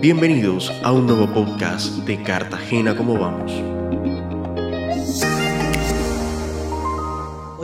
Bienvenidos a un nuevo podcast de Cartagena como vamos.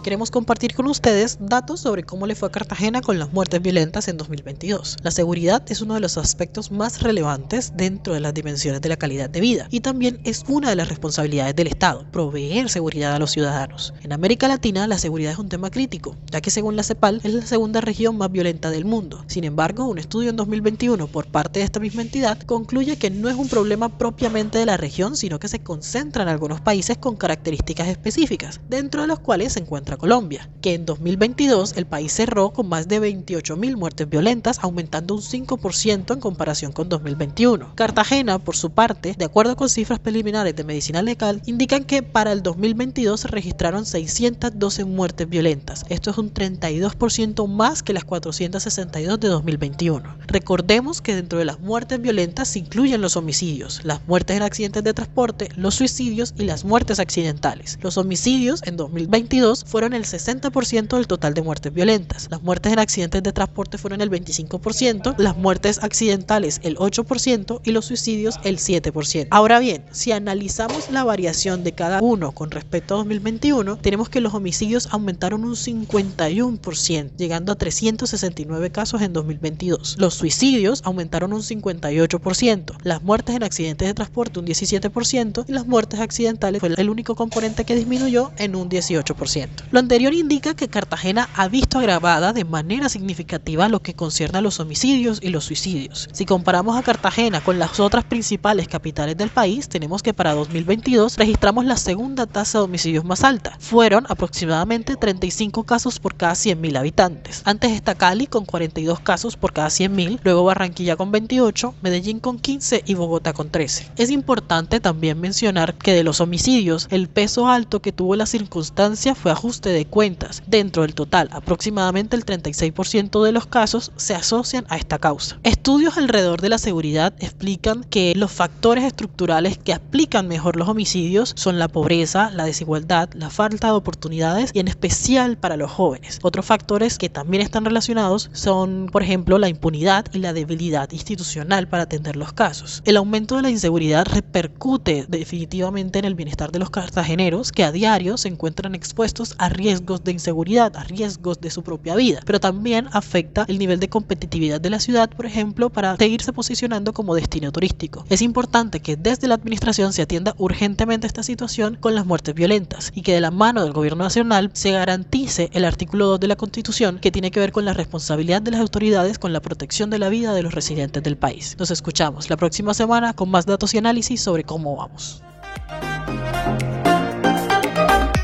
Queremos compartir con ustedes datos sobre cómo le fue a Cartagena con las muertes violentas en 2022. La seguridad es uno de los aspectos más relevantes dentro de las dimensiones de la calidad de vida y también es una de las responsabilidades del Estado, proveer seguridad a los ciudadanos. En América Latina la seguridad es un tema crítico, ya que según la CEPAL es la segunda región más violenta del mundo. Sin embargo, un estudio en 2021 por parte de esta misma entidad concluye que no es un problema propiamente de la región, sino que se concentra en algunos países con características específicas, dentro de los cuales se encuentra Colombia, que en 2022 el país cerró con más de 28.000 muertes violentas, aumentando un 5% en comparación con 2021. Cartagena, por su parte, de acuerdo con cifras preliminares de medicina legal, indican que para el 2022 se registraron 612 muertes violentas. Esto es un 32% más que las 462 de 2021. Recordemos que dentro de las muertes violentas se incluyen los homicidios, las muertes en accidentes de transporte, los suicidios y las muertes accidentales. Los homicidios en 2022 fueron el 60% del total de muertes violentas. Las muertes en accidentes de transporte fueron el 25%, las muertes accidentales el 8% y los suicidios el 7%. Ahora bien, si analizamos la variación de cada uno con respecto a 2021, tenemos que los homicidios aumentaron un 51%, llegando a 369 casos en 2022. Los suicidios aumentaron un 58%, las muertes en accidentes de transporte un 17% y las muertes accidentales fue el único componente que disminuyó en un 18%. Lo anterior indica que Cartagena ha visto agravada de manera significativa lo que concierne a los homicidios y los suicidios. Si comparamos a Cartagena con las otras principales capitales del país, tenemos que para 2022 registramos la segunda tasa de homicidios más alta. Fueron aproximadamente 35 casos por cada 100.000 habitantes. Antes está Cali con 42 casos por cada 100.000, luego Barranquilla con 28, Medellín con 15 y Bogotá con 13. Es importante también mencionar que de los homicidios, el peso alto que tuvo la circunstancia fue ajustado de cuentas. Dentro del total, aproximadamente el 36% de los casos se asocian a esta causa. Estudios alrededor de la seguridad explican que los factores estructurales que aplican mejor los homicidios son la pobreza, la desigualdad, la falta de oportunidades y en especial para los jóvenes. Otros factores que también están relacionados son, por ejemplo, la impunidad y la debilidad institucional para atender los casos. El aumento de la inseguridad repercute definitivamente en el bienestar de los cartageneros que a diario se encuentran expuestos a riesgos de inseguridad, a riesgos de su propia vida, pero también afecta el nivel de competitividad de la ciudad, por ejemplo, para seguirse posicionando como destino turístico. Es importante que desde la administración se atienda urgentemente esta situación con las muertes violentas y que de la mano del gobierno nacional se garantice el artículo 2 de la Constitución que tiene que ver con la responsabilidad de las autoridades con la protección de la vida de los residentes del país. Nos escuchamos la próxima semana con más datos y análisis sobre cómo vamos.